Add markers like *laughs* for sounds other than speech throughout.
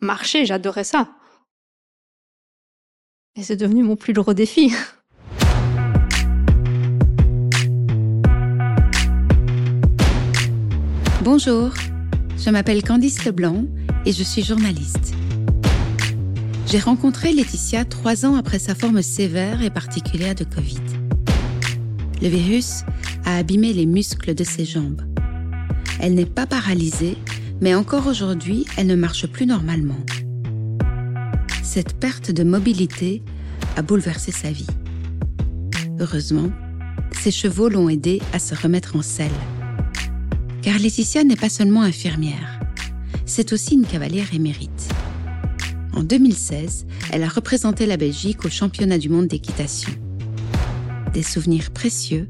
marcher, j'adorais ça. Et c'est devenu mon plus gros défi. Bonjour, je m'appelle Candice Leblanc et je suis journaliste. J'ai rencontré Laetitia trois ans après sa forme sévère et particulière de Covid. Le virus a abîmé les muscles de ses jambes. Elle n'est pas paralysée, mais encore aujourd'hui, elle ne marche plus normalement. Cette perte de mobilité a bouleversé sa vie. Heureusement, ses chevaux l'ont aidée à se remettre en selle. Car Laetitia n'est pas seulement infirmière, c'est aussi une cavalière émérite. En 2016, elle a représenté la Belgique au championnat du monde d'équitation. Des souvenirs précieux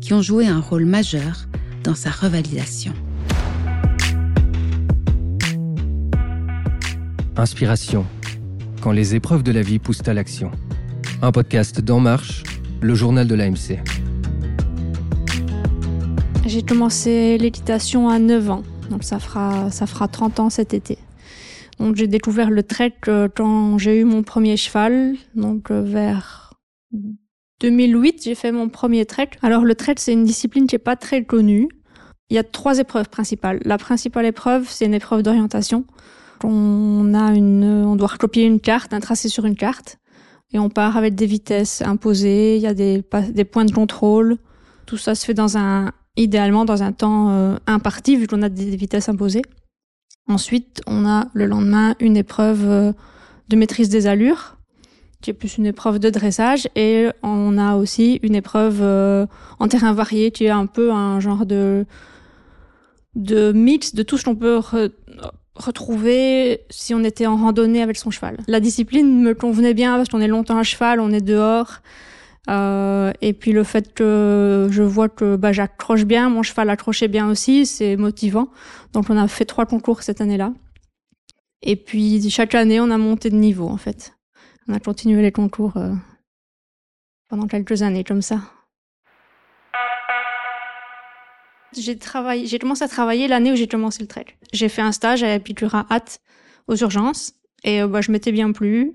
qui ont joué un rôle majeur dans sa revalidation. Inspiration. Quand les épreuves de la vie poussent à l'action. Un podcast d'En Marche, le journal de l'AMC. J'ai commencé l'équitation à 9 ans, donc ça fera, ça fera 30 ans cet été. Donc j'ai découvert le trek euh, quand j'ai eu mon premier cheval, donc euh, vers 2008, j'ai fait mon premier trek. Alors le trek, c'est une discipline qui est pas très connue. Il y a trois épreuves principales. La principale épreuve, c'est une épreuve d'orientation. On a une, on doit recopier une carte, un tracé sur une carte, et on part avec des vitesses imposées. Il y a des, points de contrôle. Tout ça se fait dans un, idéalement dans un temps euh, imparti vu qu'on a des vitesses imposées. Ensuite, on a le lendemain une épreuve euh, de maîtrise des allures, qui est plus une épreuve de dressage, et on a aussi une épreuve euh, en terrain varié, qui est un peu un genre de de mix de tout ce qu'on peut retrouver si on était en randonnée avec son cheval. La discipline me convenait bien parce qu'on est longtemps à cheval, on est dehors. Euh, et puis le fait que je vois que bah, j'accroche bien, mon cheval accrochait bien aussi, c'est motivant. Donc on a fait trois concours cette année-là. Et puis chaque année, on a monté de niveau en fait. On a continué les concours euh, pendant quelques années comme ça. J'ai travaillé, j'ai commencé à travailler l'année où j'ai commencé le trek. J'ai fait un stage à Epicura Hat aux urgences et euh, bah, je m'étais bien plu.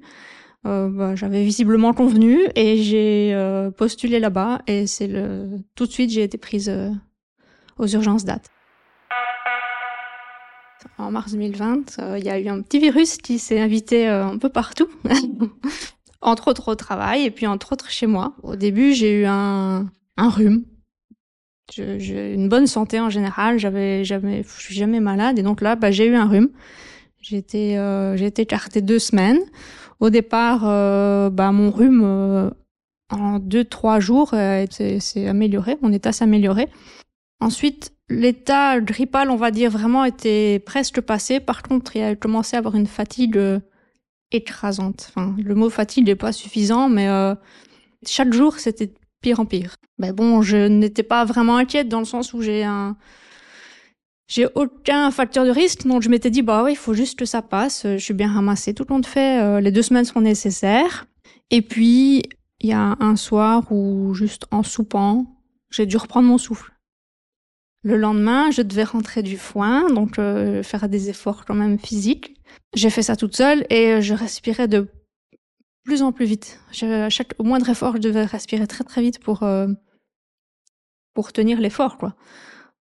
Euh, bah, j'avais visiblement convenu et j'ai euh, postulé là-bas et c'est le tout de suite j'ai été prise aux urgences date. En mars 2020, il y a eu un petit virus qui s'est invité un peu partout, *laughs* entre autres au travail et puis entre autres chez moi. Au début, j'ai eu un, un rhume. J'ai une bonne santé en général, j'avais jamais, je suis jamais malade et donc là, bah, j'ai eu un rhume. J'ai été, j'ai été écartée deux semaines. Au départ, euh, bah, mon rhume, euh, en deux, trois jours, euh, s'est amélioré, mon état s'est amélioré. Ensuite, l'état grippal, on va dire, vraiment était presque passé. Par contre, il a commencé à avoir une fatigue écrasante. Enfin, le mot fatigue n'est pas suffisant, mais chaque jour, c'était pire en pire. Mais bon, je n'étais pas vraiment inquiète dans le sens où j'ai un, j'ai aucun facteur de risque, donc je m'étais dit, bah oui, il faut juste que ça passe. Je suis bien ramassée tout le monde fait. Euh, les deux semaines sont nécessaires. Et puis, il y a un soir où, juste en soupant, j'ai dû reprendre mon souffle. Le lendemain, je devais rentrer du foin, donc euh, faire des efforts quand même physiques. J'ai fait ça toute seule et je respirais de plus en plus vite. à chaque, au moindre effort, je devais respirer très très vite pour euh, pour tenir l'effort, quoi.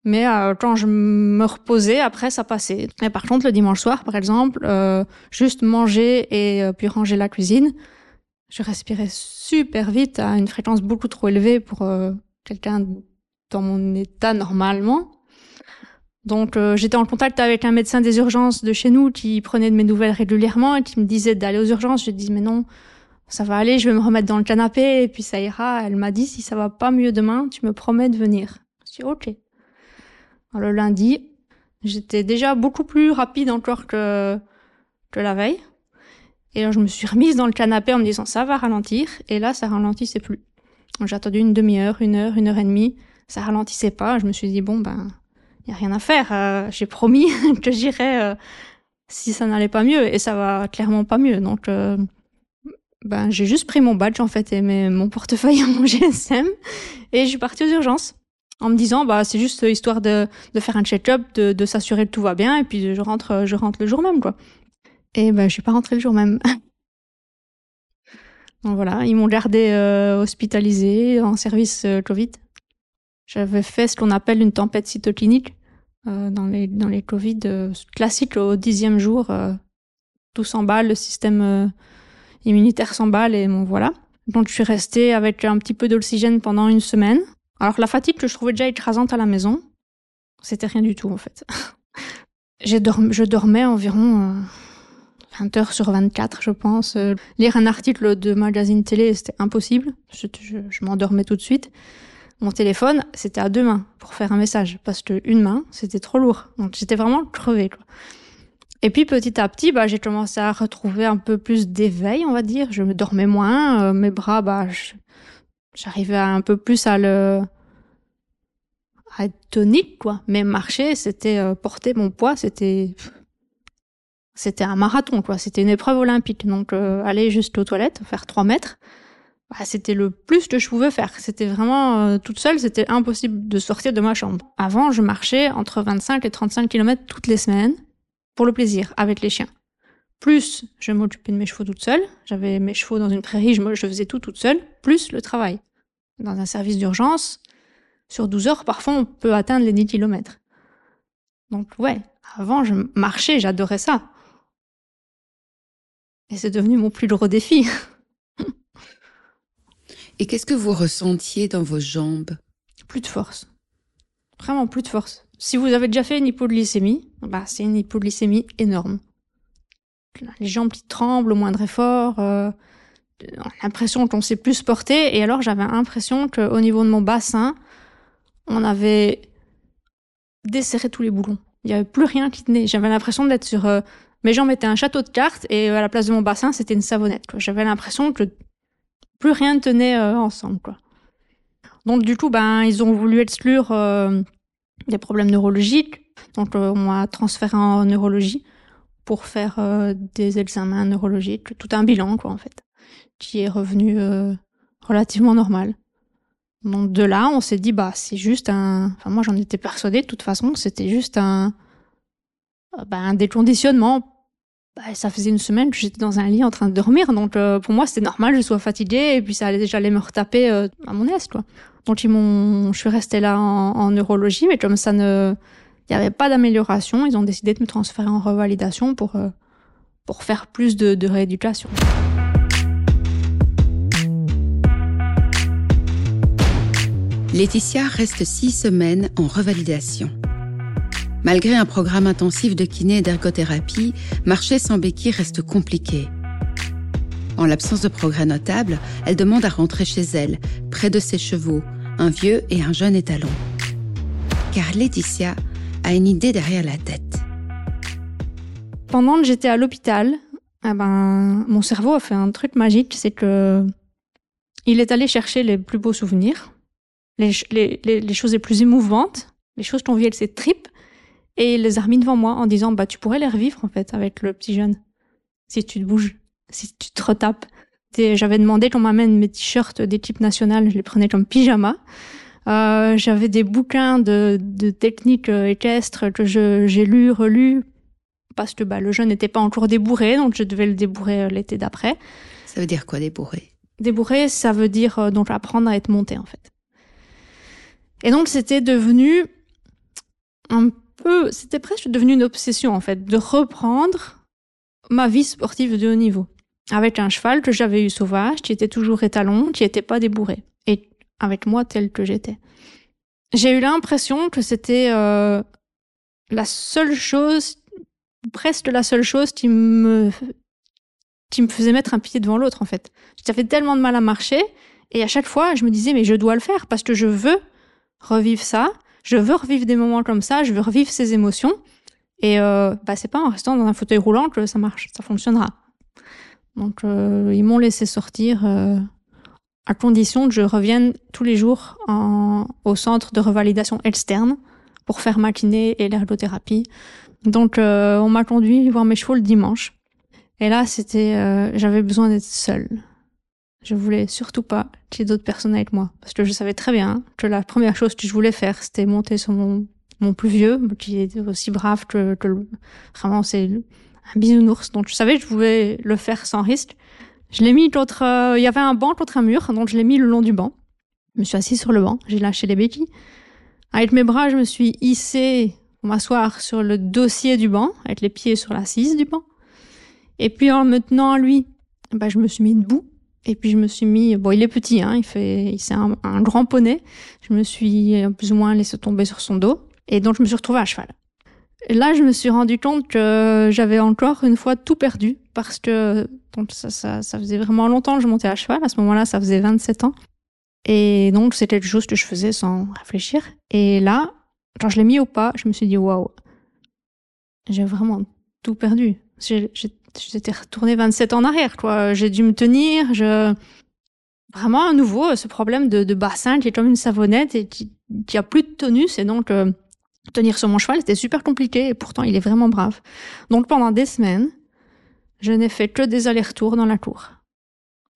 Mais euh, quand je me reposais, après, ça passait. Et par contre, le dimanche soir, par exemple, euh, juste manger et euh, puis ranger la cuisine, je respirais super vite à une fréquence beaucoup trop élevée pour euh, quelqu'un dans mon état normalement. Donc j'étais en contact avec un médecin des urgences de chez nous qui prenait de mes nouvelles régulièrement et qui me disait d'aller aux urgences. Je dis mais non, ça va aller, je vais me remettre dans le canapé et puis ça ira. Elle m'a dit si ça va pas mieux demain, tu me promets de venir. Je dis ok le lundi, j'étais déjà beaucoup plus rapide encore que, que la veille. Et je me suis remise dans le canapé en me disant ça va ralentir. Et là, ça ralentissait plus. J'ai attendu une demi-heure, une heure, une heure et demie. Ça ralentissait pas. Je me suis dit bon ben, y a rien à faire. Euh, j'ai promis *laughs* que j'irais euh, si ça n'allait pas mieux. Et ça va clairement pas mieux. Donc euh, ben j'ai juste pris mon badge en fait et mon portefeuille et mon *laughs* GSM et je suis partie aux urgences en me disant bah c'est juste histoire de, de faire un check-up, de, s'assurer que tout va bien et puis je rentre je rentre le jour même quoi. Et ben, je suis pas rentrée le jour même. *laughs* Donc voilà, ils m'ont gardé euh, hospitalisée en service Covid. J'avais fait ce qu'on appelle une tempête cytokinique euh, dans les dans les Covid euh, classiques au dixième jour. euh, tout s'emballe, le système euh, immunitaire s'emballe et bon voilà. Donc je suis restée avec un petit peu d'oxygène pendant une semaine. Alors la fatigue que je trouvais déjà écrasante à la maison, c'était rien du tout en fait. *laughs* J'ai dorm- je dormais environ euh, 20 heures sur 24, je pense. Euh, lire un article de magazine télé, c'était impossible. Je- je m'endormais tout de suite. Mon téléphone, c'était à deux mains pour faire un message, parce que une main, c'était trop lourd. Donc j'étais vraiment crevée. Et puis petit à petit, bah, j'ai commencé à retrouver un peu plus d'éveil, on va dire. Je me dormais moins, euh, mes bras, bah, j'arrivais un peu plus à le à être tonique, quoi. Mais marcher, c'était euh, porter mon poids, c'était c'était un marathon, quoi. C'était une épreuve olympique. Donc euh, aller juste aux toilettes, faire trois mètres, bah, c'était le plus que je pouvais faire. C'était vraiment euh, toute seule, c'était impossible de sortir de ma chambre. Avant, je marchais entre 25 et 35 km toutes les semaines pour le plaisir avec les chiens. Plus je m'occupais de mes chevaux toute seule, j'avais mes chevaux dans une prairie, je, faisais tout toute seule, plus le travail. Dans un service d'urgence, sur 12 heures, parfois on peut atteindre les 10 km. Donc ouais, avant je marchais, j'adorais ça. Et c'est devenu mon plus gros défi. *laughs* Et qu'est-ce que vous ressentiez dans vos jambes? Plus de force. Vraiment plus de force. Si vous avez déjà fait une hypoglycémie, bah c'est une hypoglycémie énorme. Les jambes qui tremblent au moindre effort, euh, l'impression qu'on sait plus se porter, et alors j'avais l'impression qu'au niveau de mon bassin, on avait desserré tous les boulons. Il y avait plus rien qui tenait. J'avais l'impression d'être sur... euh, mes jambes étaient un château de cartes, et à la place de mon bassin, c'était une savonnette. J'avais l'impression que plus rien ne tenait euh, ensemble. quoi. Donc du coup, ben ils ont voulu exclure euh, des problèmes neurologiques. Donc euh, on m'a transféré en neurologie pour faire des examens neurologiques, tout un bilan quoi en fait, qui est revenu relativement normal. Donc de là, on s'est dit bah c'est juste un. Enfin moi j'en étais persuadée de toute façon, c'était juste un, bah, un déconditionnement. Bah, ça faisait une semaine que j'étais dans un lit en train de dormir, donc euh, pour moi c'était normal, je sois fatiguée et puis ça allait j'allais me retaper euh, à mon aise quoi. Donc ils m'ont, je suis restée là en, neurologie, mais comme ça ne, il n'y avait pas d'amélioration, ils ont décidé de me transférer en revalidation pour euh, pour faire plus de, de rééducation. Laetitia reste six semaines en revalidation. Malgré un programme intensif de kiné et d'ergothérapie, marcher sans béquille reste compliqué. En l'absence de progrès notables, elle demande à rentrer chez elle, près de ses chevaux, un vieux et un jeune étalon. Car Laetitia a une idée derrière la tête. Pendant que j'étais à l'hôpital, eh ben, mon cerveau a fait un truc magique, c'est que il est allé chercher les plus beaux souvenirs, les, les choses les plus émouvantes, les choses qu'on vit avec ses tripes, et il les a remis devant moi en disant bah tu pourrais les revivre en fait avec le petit jeune si tu te bouges, si tu te retapes. Et J'avais demandé qu'on m'amène mes t-shirts d'équipe nationale, je les prenais comme pyjama. Euh, J'avais des bouquins de, de techniques équestres que j'ai lus, relus, parce que bah, le jeune n'était pas encore débourré, donc je devais le débourrer euh, l'été d'après. Ça veut dire quoi débourrer Débourrer, ça veut dire euh, donc apprendre à être monté en fait. Et donc c'était devenu un c'était presque devenu une obsession en fait, de reprendre ma vie sportive de haut niveau. Avec un cheval que j'avais eu sauvage, qui était toujours étalon, qui n'était pas débourré. Et avec moi tel que j'étais. J'ai eu l'impression que c'était euh, la seule chose, presque la seule chose qui me, qui me faisait mettre un pied devant l'autre en fait. J'avais tellement de mal à marcher et à chaque fois je me disais mais je dois le faire parce que je veux revivre ça, je veux revivre des moments comme ça, je veux revivre ces émotions et euh, bah c'est pas en restant dans un fauteuil roulant que ça marche, ça fonctionnera. Donc euh, ils m'ont laissé sortir euh, à condition que je revienne tous les jours en, au centre de revalidation externe pour faire ma kiné et l'ergothérapie. Donc euh, on m'a conduit voir mes chevaux le dimanche. Et là, c'était, euh, j'avais besoin d'être seule. Je voulais surtout pas qu'il y ait d'autres personnes avec moi, parce que je savais très bien que la première chose que je voulais faire, c'était monter sur mon plus vieux, qui est aussi brave que, le- vraiment c'est un bisounours. Donc je savais que je pouvais le faire sans risque. Je l'ai mis contre, euh, il y avait un banc contre un mur, donc je l'ai mis le long du banc. Je me suis assise sur le banc, j'ai lâché les béquilles. Avec mes bras, je me suis hissée pour m'asseoir sur le dossier du banc, avec les pieds sur l'assise du banc. Et puis en me tenant à lui, bah, je me suis mis debout. Et puis je me suis mis, bon, il est petit, hein, il fait, c'est un, un grand poney. Je me suis euh, plus ou moins laissé tomber sur son dos. Et donc je me suis retrouvée à cheval. Là, je me suis rendu compte que j'avais encore une fois tout perdu parce que ça, faisait vraiment longtemps que je montais à cheval. À ce moment-là, ça faisait 27 ans. Et donc, c'était quelque chose que je faisais sans réfléchir. Et là, quand je l'ai mis au pas, je me suis dit, waouh, j'ai vraiment tout perdu. J'étais retournée 27 ans en arrière, quoi. J'ai dû me tenir. Vraiment, à nouveau, ce problème de, de bassin qui est comme une savonnette et qui, qui a plus de tonus. Et donc, euh, tenir sur mon cheval, c'était super compliqué. Et pourtant, il est vraiment brave. Donc, pendant des semaines, je n'ai fait que des allers-retours dans la cour.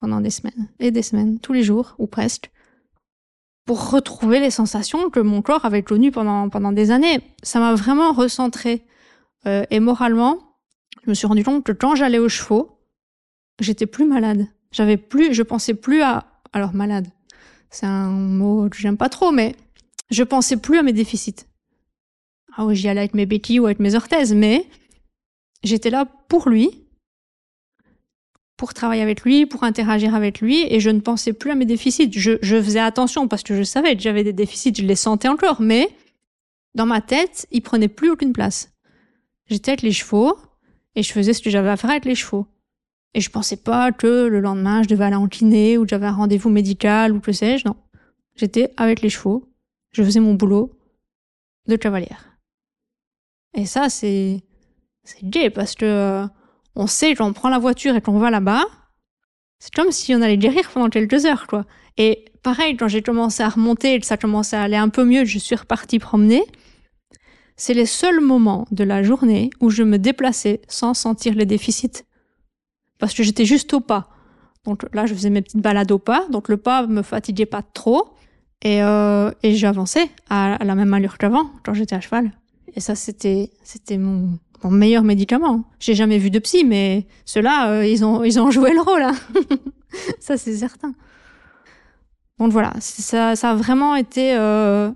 Pendant des semaines. Et des semaines. Tous les jours, ou presque pour retrouver les sensations que mon corps avait connues pendant, pendant des années. Ça m'a vraiment recentré. Euh, et moralement, je me suis rendu compte que quand j'allais aux chevaux, j'étais plus malade. J'avais plus, je pensais plus à, alors malade. C'est un mot que j'aime pas trop, mais je pensais plus à mes déficits. Ah oui, j'y allais avec mes béquilles ou avec mes orthèses, mais j'étais là pour lui pour travailler avec lui, pour interagir avec lui, et je ne pensais plus à mes déficits. Je, je faisais attention parce que je savais que j'avais des déficits, je les sentais encore, mais dans ma tête, ils prenaient plus aucune place. J'étais avec les chevaux, et je faisais ce que j'avais à faire avec les chevaux. Et je pensais pas que le lendemain, je devais aller en kiné, ou que j'avais un rendez-vous médical, ou que sais-je, non. J'étais avec les chevaux, je faisais mon boulot de cavalière. Et ça, c'est, c'est gay, parce que, euh, on sait qu'on prend la voiture et qu'on va là-bas, c'est comme si on allait guérir pendant quelques heures, quoi. Et pareil, quand j'ai commencé à remonter et que ça commençait à aller un peu mieux, je suis repartie promener. C'est les seuls moments de la journée où je me déplaçais sans sentir les déficits. Parce que j'étais juste au pas. Donc là, je faisais mes petites balades au pas. Donc le pas me fatiguait pas trop. Et, euh, et j'avançais à, la même allure qu'avant, quand j'étais à cheval. Et ça, c'était, c'était mon, mon meilleur médicament. J'ai jamais vu de psy, mais ceux-là, euh, ils ont ils ont joué le rôle. Hein. *laughs* ça c'est certain. Donc voilà, ça, ça a vraiment été euh,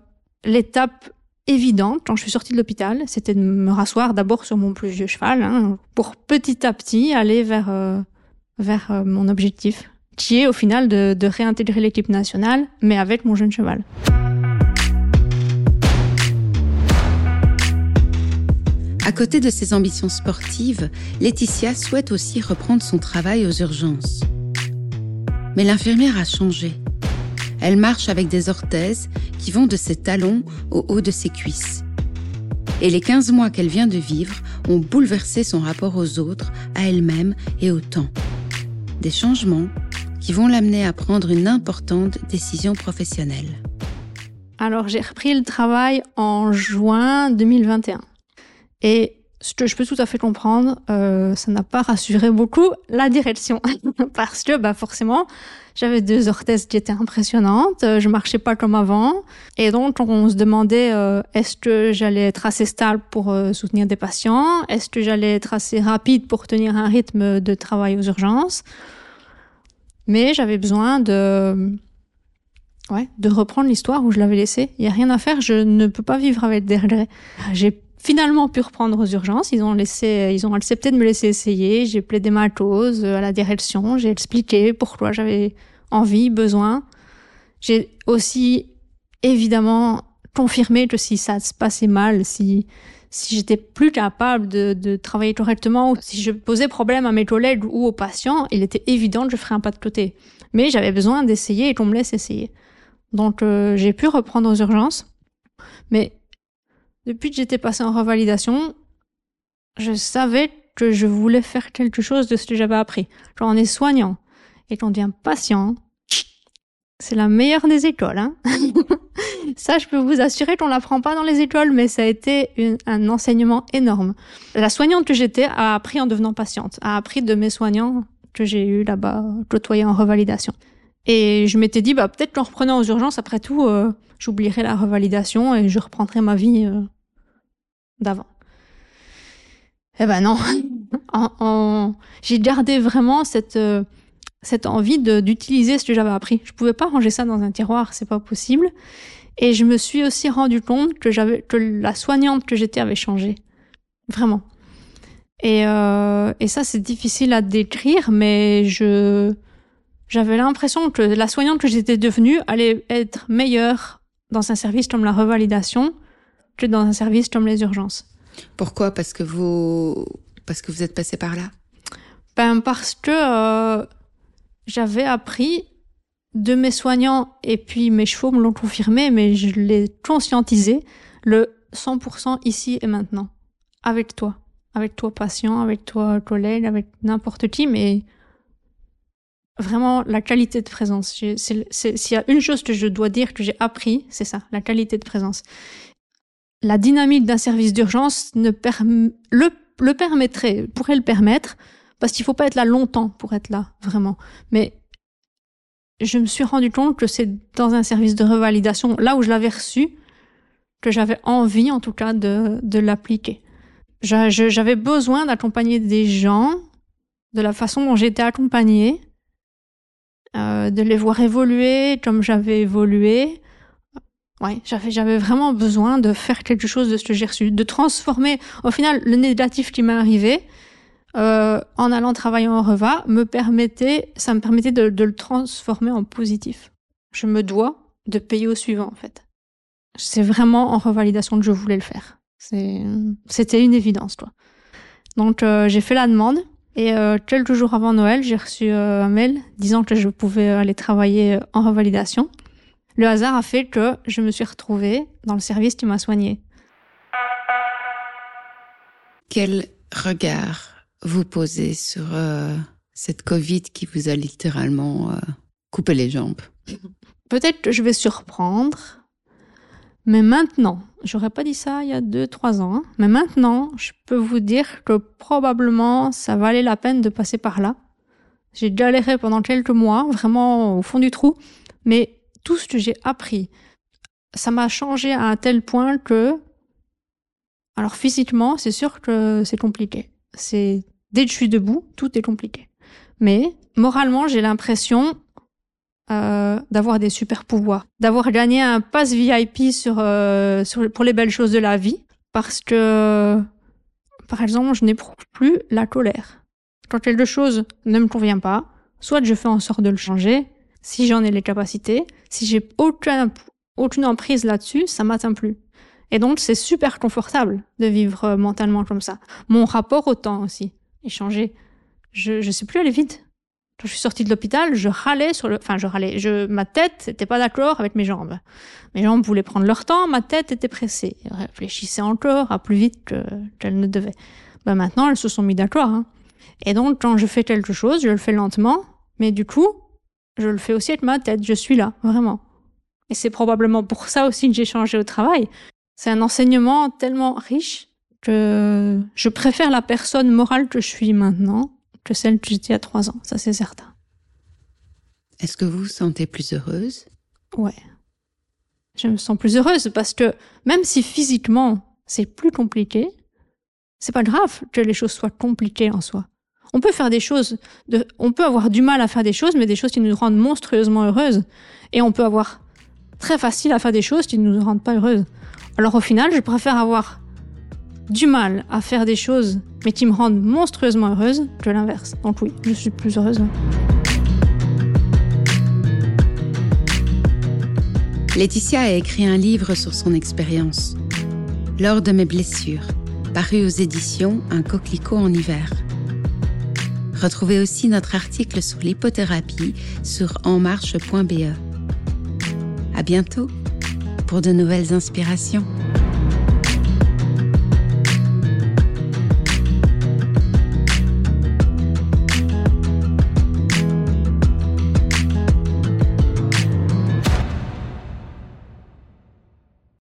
l'étape évidente quand je suis sortie de l'hôpital. C'était de me rasseoir d'abord sur mon plus vieux cheval hein, pour petit à petit aller vers euh, vers euh, mon objectif, qui est au final de, de réintégrer l'équipe nationale, mais avec mon jeune cheval. À côté de ses ambitions sportives, Laetitia souhaite aussi reprendre son travail aux urgences. Mais l'infirmière a changé. Elle marche avec des orthèses qui vont de ses talons au haut de ses cuisses. Et les 15 mois qu'elle vient de vivre ont bouleversé son rapport aux autres, à elle-même et au temps. Des changements qui vont l'amener à prendre une importante décision professionnelle. Alors j'ai repris le travail en juin 2021. Et que je peux tout à fait comprendre, euh, ça n'a pas rassuré beaucoup la direction. *laughs* Parce que, bah, forcément, j'avais deux orthèses qui étaient impressionnantes, euh, je marchais pas comme avant. Et donc, on se demandait, euh, est-ce que j'allais être assez stable pour euh, soutenir des patients? Est-ce que j'allais être assez rapide pour tenir un rythme de travail aux urgences? Mais j'avais besoin de, ouais, de reprendre l'histoire où je l'avais laissée. Il y a rien à faire, je ne peux pas vivre avec des regrets. Finalement pu reprendre aux urgences. Ils ont laissé, ils ont accepté de me laisser essayer. J'ai plaidé ma cause à la direction. J'ai expliqué pourquoi j'avais envie, besoin. J'ai aussi évidemment confirmé que si ça se passait mal, si si j'étais plus capable de, travailler correctement, si je posais problème à mes collègues ou aux patients, il était évident que je ferais un pas de côté. Mais j'avais besoin d'essayer et qu'on me laisse essayer. Donc euh, j'ai pu reprendre aux urgences. Mais depuis que j'étais passée en revalidation, je savais que je voulais faire quelque chose de ce que j'avais appris. Quand on est soignant et qu'on devient patient, c'est la meilleure des écoles. Hein *laughs* ça, je peux vous assurer qu'on l'apprend pas dans les écoles, mais ça a été un enseignement énorme. La soignante que j'étais a appris en devenant patiente, a appris de mes soignants que j'ai eu là-bas, côtoyés en revalidation. Et je m'étais dit, bah peut-être qu'en reprenant aux urgences, après tout, euh, j'oublierai la revalidation et je reprendrai ma vie euh, d'avant. Eh ben non. *laughs* J'ai gardé vraiment cette, euh, cette envie d'utiliser ce que j'avais appris. Je pouvais pas ranger ça dans un tiroir, c'est pas possible. Et je me suis aussi rendu compte que j'avais que la soignante que j'étais avait changé, vraiment. Et, euh, et ça c'est difficile à décrire, mais je j'avais l'impression que la soignante que j'étais devenue allait être meilleure dans un service comme la revalidation que dans un service comme les urgences. Pourquoi? Parce que vous parce que vous êtes passé par là? Ben parce que euh, j'avais appris de mes soignants et puis mes chevaux me l'ont confirmé, mais je l'ai conscientisé, le 100% ici et maintenant, avec toi, avec toi patient, avec toi collègue, avec n'importe qui, mais vraiment la qualité de présence. S'il y a une chose que je dois dire que j'ai appris, c'est ça, la qualité de présence. La dynamique d'un service d'urgence ne le, le permettrait, pourrait le permettre, parce qu'il faut pas être là longtemps pour être là, vraiment. Mais je me suis rendu compte que c'est dans un service de revalidation, là où je l'avais reçu, que j'avais envie, en tout cas, de, de l'appliquer. J'avais besoin d'accompagner des gens de la façon dont j'étais accompagnée, euh, de les voir évoluer comme j'avais évolué. Ouais, j'avais, j'avais vraiment besoin de faire quelque chose de ce que j'ai reçu, de transformer. Au final, le négatif qui m'est arrivé, euh, en allant travailler en reva, me permettait, ça me permettait de, de, le transformer en positif. Je me dois de payer au suivant, en fait. C'est vraiment en revalidation que je voulais le faire. C'était une évidence, quoi. Donc, euh, j'ai fait la demande. Et euh, quelques jours avant Noël, j'ai reçu euh, un mail disant que je pouvais aller travailler en revalidation. Le hasard a fait que je me suis retrouvée dans le service qui m'a soignée. Quel regard vous posez sur euh, cette Covid qui vous a littéralement coupé les jambes? *laughs* Peut-être que je vais surprendre, mais maintenant, j'aurais pas dit ça il y a deux, trois ans, hein. mais maintenant, je peux vous dire que probablement ça valait la peine de passer par là. J'ai galéré pendant quelques mois, vraiment au fond du trou, mais tout ce que j'ai appris, ça m'a changé à un tel point que, alors physiquement, c'est sûr que c'est compliqué. C'est dès que je suis debout, tout est compliqué. Mais moralement, j'ai l'impression euh, d'avoir des super pouvoirs, d'avoir gagné un pass VIP sur, euh, sur pour les belles choses de la vie, parce que par exemple, je n'éprouve plus la colère. Quand quelque chose ne me convient pas, soit je fais en sorte de le changer, si j'en ai les capacités, si j'ai aucun, aucune emprise là-dessus, ça m'atteint plus. Et donc, c'est super confortable de vivre euh, mentalement comme ça. Mon rapport au temps aussi est changé. Je, je sais plus aller vite. Quand je suis sortie de l'hôpital, je râlais sur le, enfin, je râlais, je, ma tête n'était pas d'accord avec mes jambes. Mes jambes voulaient prendre leur temps, ma tête était pressée. Je réfléchissais encore à plus vite qu'elle ne devait. Ben maintenant, elles se sont mis d'accord, hein. Et donc, quand je fais quelque chose, je le fais lentement, mais du coup, je le fais aussi avec ma tête. Je suis là, vraiment. Et c'est probablement pour ça aussi que j'ai changé au travail. C'est un enseignement tellement riche que je préfère la personne morale que je suis maintenant que celle que j'étais à trois ans, ça c'est certain. Est-ce que vous vous sentez plus heureuse? Ouais. Je me sens plus heureuse parce que même si physiquement c'est plus compliqué, c'est pas grave que les choses soient compliquées en soi. On peut faire des choses, on peut avoir du mal à faire des choses, mais des choses qui nous rendent monstrueusement heureuses. Et on peut avoir très facile à faire des choses qui ne nous rendent pas heureuses. Alors au final, je préfère avoir du mal à faire des choses, mais qui me rendent monstrueusement heureuse, que l'inverse. Donc oui, je suis plus heureuse. Laetitia a écrit un livre sur son expérience. Lors de mes blessures, paru aux éditions Un coquelicot en hiver. Retrouvez aussi notre article sur l'hypothérapie sur enmarche.be. À bientôt pour de nouvelles inspirations.